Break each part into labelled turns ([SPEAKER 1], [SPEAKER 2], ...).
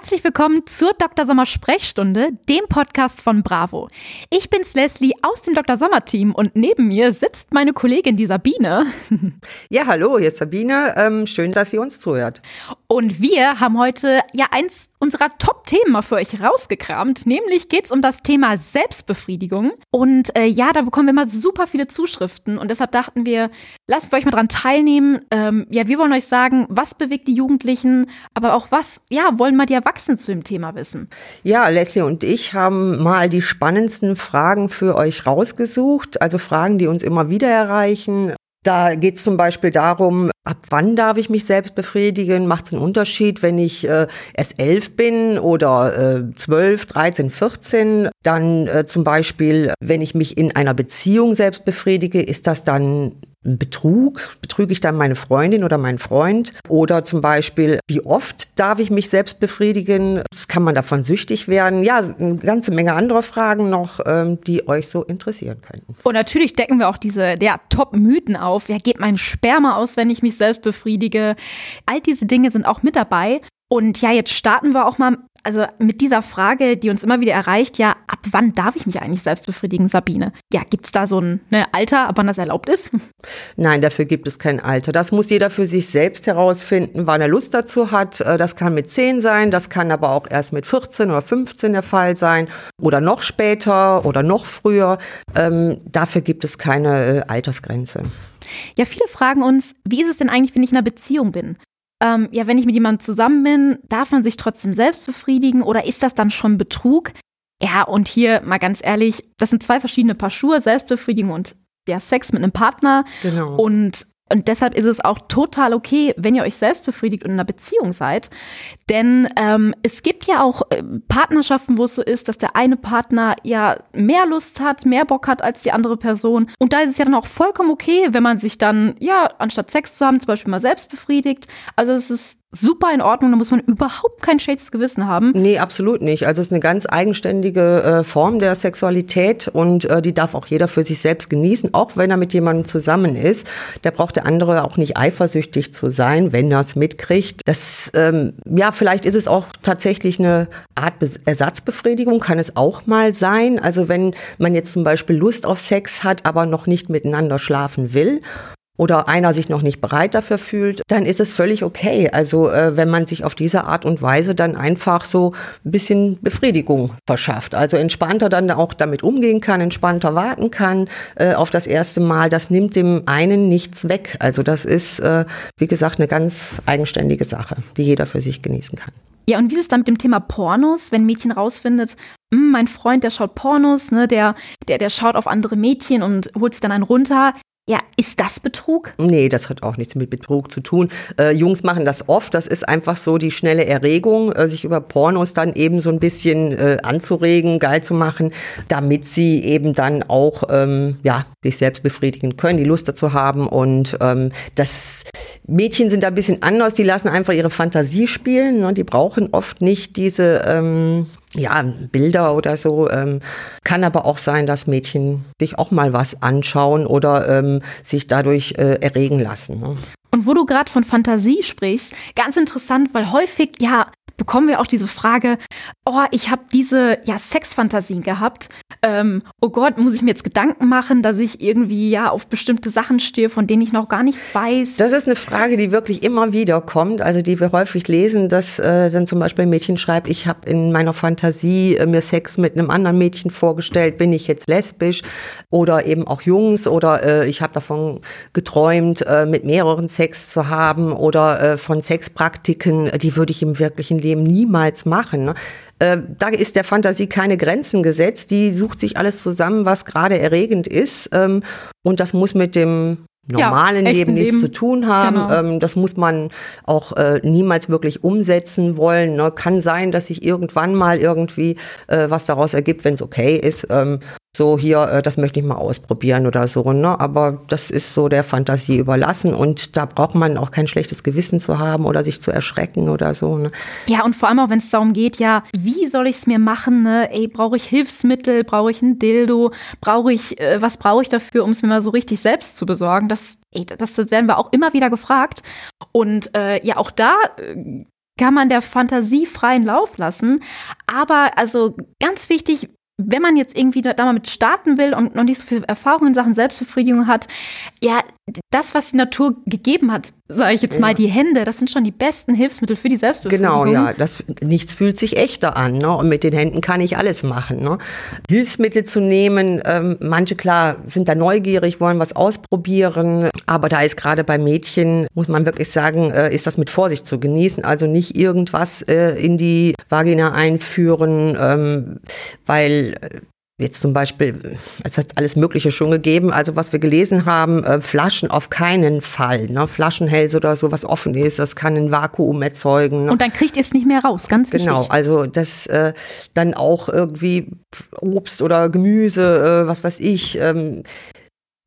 [SPEAKER 1] Herzlich willkommen zur Dr. Sommer Sprechstunde, dem Podcast von Bravo. Ich bin's Leslie aus dem Dr. Sommer Team und neben mir sitzt meine Kollegin, die Sabine.
[SPEAKER 2] Ja, hallo, hier ist Sabine. Ähm, schön, dass ihr uns zuhört.
[SPEAKER 1] Und wir haben heute ja eins unserer Top-Themen mal für euch rausgekramt. Nämlich geht's um das Thema Selbstbefriedigung. Und äh, ja, da bekommen wir mal super viele Zuschriften. Und deshalb dachten wir, lasst euch mal dran teilnehmen. Ähm, ja, wir wollen euch sagen, was bewegt die Jugendlichen, aber auch was, ja, wollen mal die Erwachsenen zu dem Thema wissen.
[SPEAKER 2] Ja, Leslie und ich haben mal die spannendsten Fragen für euch rausgesucht. Also Fragen, die uns immer wieder erreichen. Da geht es zum Beispiel darum, ab wann darf ich mich selbst befriedigen? Macht es einen Unterschied, wenn ich äh, erst elf bin oder äh, zwölf, dreizehn, vierzehn? Dann äh, zum Beispiel, wenn ich mich in einer Beziehung selbst befriedige, ist das dann Betrug? Betrüge ich dann meine Freundin oder meinen Freund? Oder zum Beispiel, wie oft darf ich mich selbst befriedigen? Kann man davon süchtig werden? Ja, eine ganze Menge anderer Fragen noch, ähm, die euch so interessieren könnten.
[SPEAKER 1] Und natürlich decken wir auch diese der Top-Mythen auf. Ja, geht mein Sperma aus, wenn ich mich selbst befriedige? All diese Dinge sind auch mit dabei. Und ja, jetzt starten wir auch mal also mit dieser Frage, die uns immer wieder erreicht, ja, ab wann darf ich mich eigentlich selbst befriedigen, Sabine? Ja, gibt es da so ein ne, Alter, ab wann das erlaubt ist?
[SPEAKER 2] Nein, dafür gibt es kein Alter. Das muss jeder für sich selbst herausfinden, wann er Lust dazu hat. Äh, das kann mit 10 sein, das kann aber auch erst mit 14 oder 15 der Fall sein oder noch später oder noch früher. Ähm, dafür gibt es keine äh, Altersgrenze.
[SPEAKER 1] Ja, viele fragen uns, wie ist es denn eigentlich, wenn ich in einer Beziehung bin? Ähm, ja, wenn ich mit jemandem zusammen bin, darf man sich trotzdem selbst befriedigen oder ist das dann schon Betrug? Ja, und hier mal ganz ehrlich, das sind zwei verschiedene Paar Schuhe, Selbstbefriedigung und der Sex mit einem Partner. Genau. Und und deshalb ist es auch total okay, wenn ihr euch selbst befriedigt und in einer Beziehung seid. Denn ähm, es gibt ja auch äh, Partnerschaften, wo es so ist, dass der eine Partner ja mehr Lust hat, mehr Bock hat als die andere Person. Und da ist es ja dann auch vollkommen okay, wenn man sich dann, ja, anstatt Sex zu haben, zum Beispiel mal selbst befriedigt. Also es ist super in Ordnung, da muss man überhaupt kein schlechtes Gewissen haben.
[SPEAKER 2] Nee, absolut nicht. Also es ist eine ganz eigenständige äh, Form der Sexualität und äh, die darf auch jeder für sich selbst genießen, auch wenn er mit jemandem zusammen ist. Da braucht der andere auch nicht eifersüchtig zu sein, wenn er es mitkriegt. Das, ähm, ja, vielleicht ist es auch tatsächlich eine Art Be Ersatzbefriedigung, kann es auch mal sein. Also wenn man jetzt zum Beispiel Lust auf Sex hat, aber noch nicht miteinander schlafen will oder einer sich noch nicht bereit dafür fühlt, dann ist es völlig okay. Also äh, wenn man sich auf diese Art und Weise dann einfach so ein bisschen Befriedigung verschafft. Also entspannter dann auch damit umgehen kann, entspannter warten kann äh, auf das erste Mal. Das nimmt dem einen nichts weg. Also das ist, äh, wie gesagt, eine ganz eigenständige Sache, die jeder für sich genießen kann.
[SPEAKER 1] Ja, und wie ist es dann mit dem Thema Pornos, wenn ein Mädchen rausfindet, hm, mein Freund, der schaut Pornos, ne, der, der, der schaut auf andere Mädchen und holt sich dann einen runter. Ja, ist das Betrug?
[SPEAKER 2] Nee, das hat auch nichts mit Betrug zu tun. Äh, Jungs machen das oft. Das ist einfach so die schnelle Erregung, äh, sich über Pornos dann eben so ein bisschen äh, anzuregen, geil zu machen, damit sie eben dann auch ähm, ja, sich selbst befriedigen können, die Lust dazu haben. Und ähm, das Mädchen sind da ein bisschen anders. Die lassen einfach ihre Fantasie spielen. Ne? Die brauchen oft nicht diese ähm, ja, Bilder oder so. Ähm, kann aber auch sein, dass Mädchen sich auch mal was anschauen oder ähm, sich dadurch äh, erregen lassen. Ne?
[SPEAKER 1] Und wo du gerade von Fantasie sprichst, ganz interessant, weil häufig, ja, bekommen wir auch diese Frage, oh, ich habe diese ja Sexfantasien gehabt. Ähm, oh Gott, muss ich mir jetzt Gedanken machen, dass ich irgendwie ja auf bestimmte Sachen stehe, von denen ich noch gar nichts weiß?
[SPEAKER 2] Das ist eine Frage, die wirklich immer wieder kommt, also die wir häufig lesen, dass äh, dann zum Beispiel ein Mädchen schreibt, ich habe in meiner Fantasie äh, mir Sex mit einem anderen Mädchen vorgestellt, bin ich jetzt lesbisch oder eben auch Jungs oder äh, ich habe davon geträumt, äh, mit mehreren Sex zu haben oder äh, von Sexpraktiken, die würde ich im wirklichen Leben Leben niemals machen. Ne? Äh, da ist der Fantasie keine Grenzen gesetzt. Die sucht sich alles zusammen, was gerade erregend ist. Ähm, und das muss mit dem normalen ja, Leben nichts Leben. zu tun haben. Genau. Ähm, das muss man auch äh, niemals wirklich umsetzen wollen. Ne? Kann sein, dass sich irgendwann mal irgendwie äh, was daraus ergibt, wenn es okay ist. Ähm, so hier, äh, das möchte ich mal ausprobieren oder so. Ne? Aber das ist so der Fantasie überlassen und da braucht man auch kein schlechtes Gewissen zu haben oder sich zu erschrecken oder so. Ne?
[SPEAKER 1] Ja, und vor allem auch, wenn es darum geht, ja, wie soll ich es mir machen? Ne? Ey, brauche ich Hilfsmittel? Brauche ich ein Dildo? Brauche ich, äh, was brauche ich dafür, um es mir mal so richtig selbst zu besorgen? Das, ey, das werden wir auch immer wieder gefragt. Und äh, ja, auch da äh, kann man der Fantasie freien Lauf lassen. Aber also ganz wichtig, wenn man jetzt irgendwie da mal mit starten will und noch nicht so viel Erfahrung in Sachen Selbstbefriedigung hat, ja, das, was die Natur gegeben hat, sage ich jetzt ja. mal, die Hände, das sind schon die besten Hilfsmittel für die Selbstbefriedigung.
[SPEAKER 2] Genau, ja, das, nichts fühlt sich echter an. Ne? Und mit den Händen kann ich alles machen. Ne? Hilfsmittel zu nehmen, ähm, manche klar sind da neugierig, wollen was ausprobieren, aber da ist gerade bei Mädchen, muss man wirklich sagen, äh, ist das mit Vorsicht zu genießen. Also nicht irgendwas äh, in die Vagina einführen, ähm, weil äh, Jetzt zum Beispiel, es hat alles Mögliche schon gegeben. Also was wir gelesen haben, äh, Flaschen auf keinen Fall. Ne? Flaschenhälse oder so, was offen ist, das kann ein Vakuum erzeugen.
[SPEAKER 1] Ne? Und dann kriegt ihr es nicht mehr raus, ganz
[SPEAKER 2] wichtig. Genau, also das äh, dann auch irgendwie Obst oder Gemüse, äh, was weiß ich. Ähm,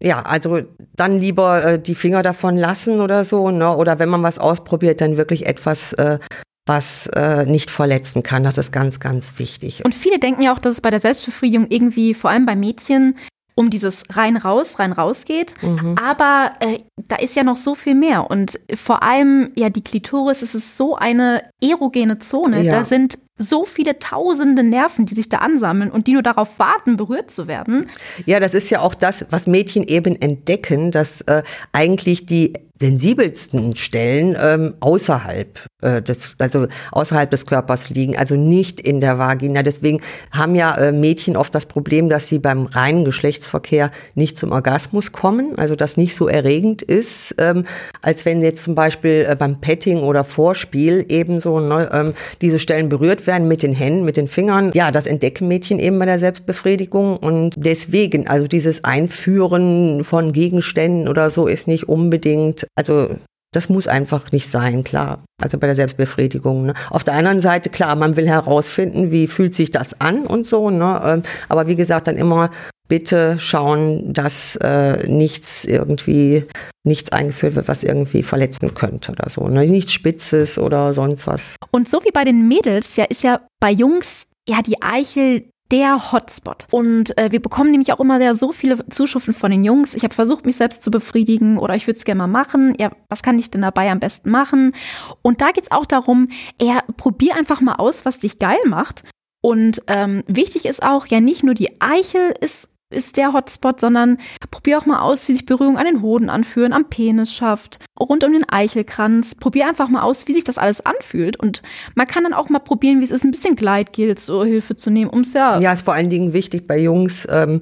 [SPEAKER 2] ja, also dann lieber äh, die Finger davon lassen oder so, ne? Oder wenn man was ausprobiert, dann wirklich etwas äh, was äh, nicht verletzen kann. Das ist ganz, ganz wichtig.
[SPEAKER 1] Und viele denken ja auch, dass es bei der Selbstbefriedigung irgendwie, vor allem bei Mädchen, um dieses rein raus, rein raus geht. Mhm. Aber äh, da ist ja noch so viel mehr. Und vor allem, ja, die Klitoris, es ist so eine erogene Zone. Ja. Da sind so viele tausende Nerven, die sich da ansammeln und die nur darauf warten, berührt zu werden.
[SPEAKER 2] Ja, das ist ja auch das, was Mädchen eben entdecken, dass äh, eigentlich die sensibelsten Stellen ähm, außerhalb äh, des, also außerhalb des Körpers liegen, also nicht in der Vagina. Deswegen haben ja äh, Mädchen oft das Problem, dass sie beim reinen Geschlechtsverkehr nicht zum Orgasmus kommen, also das nicht so erregend ist, ähm, als wenn jetzt zum Beispiel äh, beim Petting oder Vorspiel ebenso ne, ähm, diese Stellen berührt werden mit den Händen, mit den Fingern. Ja, das entdecken Mädchen eben bei der Selbstbefriedigung und deswegen, also dieses Einführen von Gegenständen oder so ist nicht unbedingt also das muss einfach nicht sein, klar. Also bei der Selbstbefriedigung. Ne? Auf der anderen Seite, klar, man will herausfinden, wie fühlt sich das an und so. Ne? Ähm, aber wie gesagt, dann immer bitte schauen, dass äh, nichts irgendwie, nichts eingeführt wird, was irgendwie verletzen könnte oder so. Ne? Nichts Spitzes oder sonst was.
[SPEAKER 1] Und so wie bei den Mädels, ja, ist ja bei Jungs ja die Eichel der Hotspot. Und äh, wir bekommen nämlich auch immer sehr so viele Zuschriften von den Jungs. Ich habe versucht, mich selbst zu befriedigen oder ich würde es gerne mal machen. Ja, was kann ich denn dabei am besten machen? Und da geht es auch darum, ja, probier einfach mal aus, was dich geil macht. Und ähm, wichtig ist auch, ja, nicht nur die Eichel ist ist der Hotspot, sondern probier auch mal aus, wie sich Berührung an den Hoden anfühlen, am Penis schafft, rund um den Eichelkranz. Probier einfach mal aus, wie sich das alles anfühlt. Und man kann dann auch mal probieren, wie es ist, ein bisschen Gleitgel zur Hilfe zu nehmen, ums ja.
[SPEAKER 2] Ja, ist vor allen Dingen wichtig bei Jungs, ähm,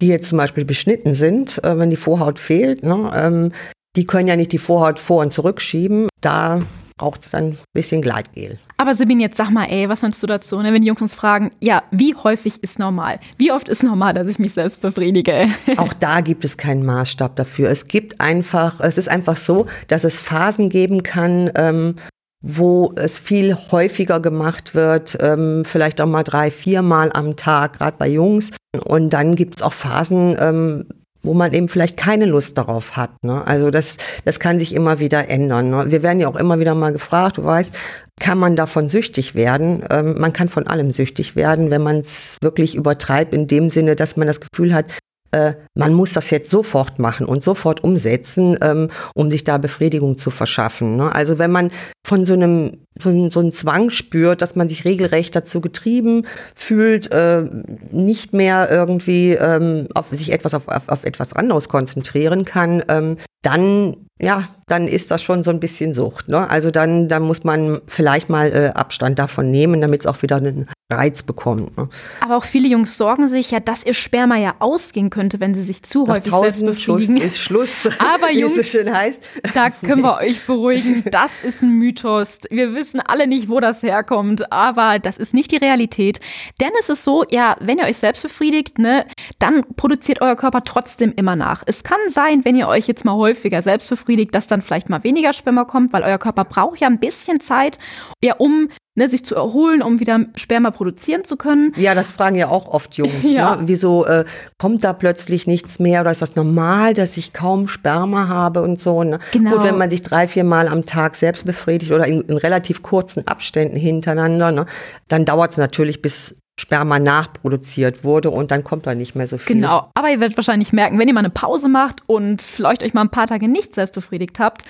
[SPEAKER 2] die jetzt zum Beispiel beschnitten sind, äh, wenn die Vorhaut fehlt. Ne, ähm, die können ja nicht die Vorhaut vor- und zurückschieben. Da braucht es dann ein bisschen Gleitgel.
[SPEAKER 1] Aber Sabine, jetzt sag mal, ey, was meinst du dazu, ne? wenn die Jungs uns fragen, ja, wie häufig ist normal? Wie oft ist normal, dass ich mich selbst befriedige?
[SPEAKER 2] Auch da gibt es keinen Maßstab dafür. Es gibt einfach, es ist einfach so, dass es Phasen geben kann, ähm, wo es viel häufiger gemacht wird, ähm, vielleicht auch mal drei, viermal am Tag, gerade bei Jungs. Und dann gibt es auch Phasen, ähm, wo man eben vielleicht keine Lust darauf hat. Ne? Also das, das kann sich immer wieder ändern. Ne? Wir werden ja auch immer wieder mal gefragt, du weißt, kann man davon süchtig werden? Ähm, man kann von allem süchtig werden, wenn man es wirklich übertreibt, in dem Sinne, dass man das Gefühl hat, äh, man muss das jetzt sofort machen und sofort umsetzen, ähm, um sich da Befriedigung zu verschaffen. Ne? Also wenn man von so einem so, so einen Zwang spürt, dass man sich regelrecht dazu getrieben fühlt, äh, nicht mehr irgendwie ähm, auf sich etwas auf, auf, auf etwas anderes konzentrieren kann, ähm, dann ja, dann ist das schon so ein bisschen Sucht. Ne? Also dann, dann muss man vielleicht mal äh, Abstand davon nehmen, damit es auch wieder einen Reiz bekommt. Ne?
[SPEAKER 1] Aber auch viele Jungs sorgen sich ja, dass ihr Sperma ja ausgehen könnte, wenn sie sich zu Nach häufig selbst befriedigen.
[SPEAKER 2] Schuss ist Schluss,
[SPEAKER 1] Aber Jungs, so schön heißt. da können wir euch beruhigen. Das ist ein Mythos. Wir wissen alle nicht, wo das herkommt, aber das ist nicht die Realität. Denn es ist so, ja, wenn ihr euch selbst befriedigt, ne, dann produziert euer Körper trotzdem immer nach. Es kann sein, wenn ihr euch jetzt mal häufiger selbst befriedigt, dass dann vielleicht mal weniger Sperma kommt, weil euer Körper braucht ja ein bisschen Zeit, ja, um ne, sich zu erholen, um wieder Sperma produzieren zu können.
[SPEAKER 2] Ja, das fragen ja auch oft Jungs. ja. ne? Wieso äh, kommt da plötzlich nichts mehr oder ist das normal, dass ich kaum Sperma habe und so? Ne? Genau. Gut, wenn man sich drei, vier Mal am Tag selbst befriedigt oder in, in relativ kurzen Abständen hintereinander, ne, dann dauert es natürlich, bis Sperma nachproduziert wurde und dann kommt da nicht mehr so viel.
[SPEAKER 1] Genau, aber ihr werdet wahrscheinlich merken, wenn ihr mal eine Pause macht und vielleicht euch mal ein paar Tage nicht selbst befriedigt habt,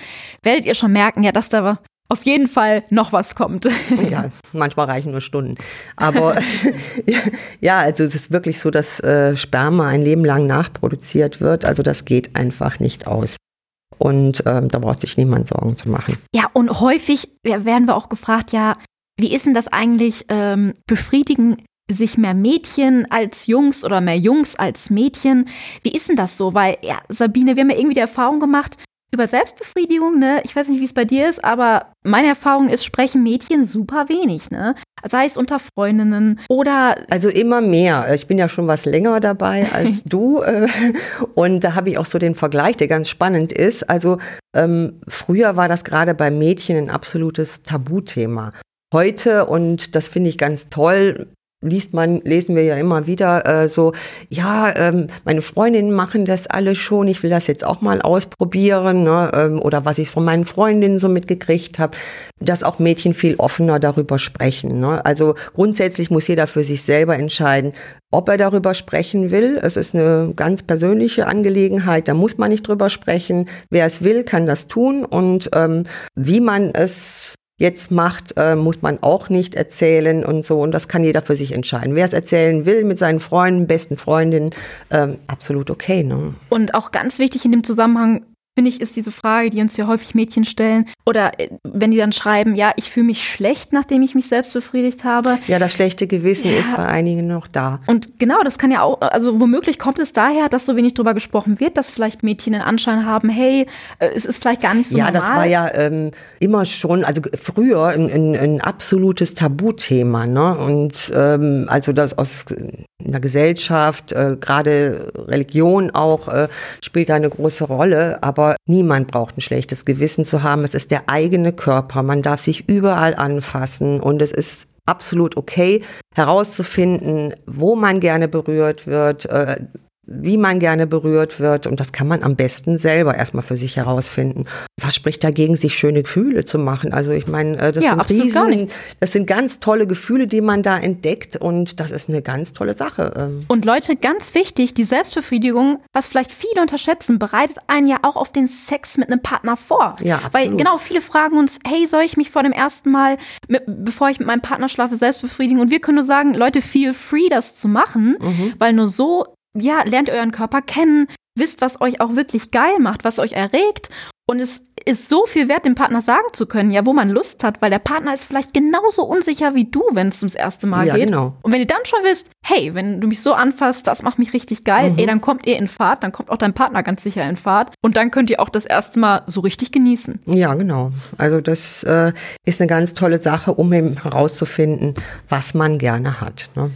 [SPEAKER 1] werdet ihr schon merken, ja, dass da auf jeden Fall noch was kommt.
[SPEAKER 2] Ja, manchmal reichen nur Stunden. Aber ja, also es ist wirklich so, dass äh, Sperma ein Leben lang nachproduziert wird. Also das geht einfach nicht aus. Und ähm, da braucht sich niemand Sorgen zu machen.
[SPEAKER 1] Ja, und häufig werden wir auch gefragt, ja, wie ist denn das eigentlich? Ähm, befriedigen sich mehr Mädchen als Jungs oder mehr Jungs als Mädchen? Wie ist denn das so? Weil, ja, Sabine, wir haben ja irgendwie die Erfahrung gemacht, über Selbstbefriedigung, ne, ich weiß nicht, wie es bei dir ist, aber meine Erfahrung ist, sprechen Mädchen super wenig, ne? Sei es unter Freundinnen oder.
[SPEAKER 2] Also immer mehr. Ich bin ja schon was länger dabei als du. Äh, und da habe ich auch so den Vergleich, der ganz spannend ist. Also ähm, früher war das gerade bei Mädchen ein absolutes Tabuthema. Heute, und das finde ich ganz toll, liest man, lesen wir ja immer wieder äh, so, ja, ähm, meine Freundinnen machen das alle schon, ich will das jetzt auch mal ausprobieren, ne? ähm, oder was ich von meinen Freundinnen so mitgekriegt habe, dass auch Mädchen viel offener darüber sprechen. Ne? Also grundsätzlich muss jeder für sich selber entscheiden, ob er darüber sprechen will. Es ist eine ganz persönliche Angelegenheit, da muss man nicht drüber sprechen. Wer es will, kann das tun und ähm, wie man es jetzt macht, äh, muss man auch nicht erzählen und so. Und das kann jeder für sich entscheiden. Wer es erzählen will mit seinen Freunden, besten Freundinnen, ähm, absolut okay. Ne?
[SPEAKER 1] Und auch ganz wichtig in dem Zusammenhang, finde ich, ist diese Frage, die uns hier häufig Mädchen stellen. Oder äh, wenn die dann schreiben, ja, ich fühle mich schlecht, nachdem ich mich selbst befriedigt habe.
[SPEAKER 2] Ja, das schlechte Gewissen ja. ist bei einigen noch da.
[SPEAKER 1] Und genau, das kann ja auch, also womöglich kommt es daher, dass so wenig drüber gesprochen wird, dass vielleicht Mädchen den Anschein haben, hey, äh, es ist vielleicht gar nicht so
[SPEAKER 2] ja,
[SPEAKER 1] normal.
[SPEAKER 2] Ja, das war ja ähm, immer schon, also früher ein, ein, ein absolutes Tabuthema. Ne? Und ähm, also das aus in der Gesellschaft, äh, gerade Religion auch, äh, spielt da eine große Rolle. Aber niemand braucht ein schlechtes Gewissen zu haben. Es ist der eigene Körper. Man darf sich überall anfassen und es ist absolut okay, herauszufinden, wo man gerne berührt wird, äh, wie man gerne berührt wird. Und das kann man am besten selber erstmal für sich herausfinden. Was spricht dagegen, sich schöne Gefühle zu machen? Also ich meine, äh, das,
[SPEAKER 1] ja,
[SPEAKER 2] sind riesen, das sind ganz tolle Gefühle, die man da entdeckt. Und das ist eine ganz tolle Sache. Ähm.
[SPEAKER 1] Und Leute, ganz wichtig, die Selbstbefriedigung, was vielleicht viele unterschätzen, bereitet einen ja auch auf den Sex mit einem Partner vor.
[SPEAKER 2] Ja, absolut.
[SPEAKER 1] Weil genau, viele fragen uns, hey, soll ich mich vor dem ersten Mal, mit, bevor ich mit meinem Partner schlafe, selbst befriedigen? Und wir können nur sagen, Leute, feel free, das zu machen, mhm. weil nur so ja, lernt euren Körper kennen, wisst, was euch auch wirklich geil macht, was euch erregt und es ist so viel wert, dem Partner sagen zu können, ja, wo man Lust hat, weil der Partner ist vielleicht genauso unsicher wie du, wenn es ums erste Mal
[SPEAKER 2] ja,
[SPEAKER 1] geht.
[SPEAKER 2] Genau.
[SPEAKER 1] Und wenn ihr dann schon wisst, hey, wenn du mich so anfasst, das macht mich richtig geil, mhm. ey, dann kommt ihr in Fahrt, dann kommt auch dein Partner ganz sicher in Fahrt und dann könnt ihr auch das erste Mal so richtig genießen.
[SPEAKER 2] Ja, genau. Also das äh, ist eine ganz tolle Sache, um eben herauszufinden, was man gerne hat. Ne?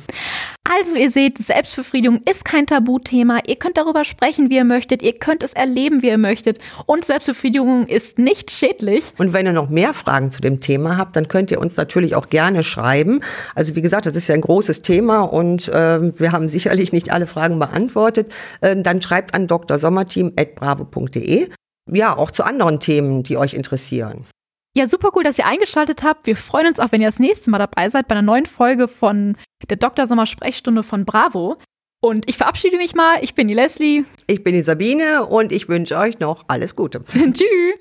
[SPEAKER 1] Also ihr seht, Selbstbefriedigung ist kein Tabuthema. Ihr könnt darüber sprechen, wie ihr möchtet. Ihr könnt es erleben, wie ihr möchtet. Und Selbstbefriedigung ist nicht schädlich.
[SPEAKER 2] Und wenn ihr noch mehr Fragen zu dem Thema habt, dann könnt ihr uns natürlich auch gerne schreiben. Also wie gesagt, das ist ja ein großes Thema und äh, wir haben sicherlich nicht alle Fragen beantwortet. Äh, dann schreibt an drsommerteam.bravo.de. Ja, auch zu anderen Themen, die euch interessieren.
[SPEAKER 1] Ja, super cool, dass ihr eingeschaltet habt. Wir freuen uns auch, wenn ihr das nächste Mal dabei seid bei einer neuen Folge von der Dr. Sommer Sprechstunde von Bravo. Und ich verabschiede mich mal. Ich bin die Leslie.
[SPEAKER 2] Ich bin die Sabine und ich wünsche euch noch alles Gute.
[SPEAKER 1] Tschüss.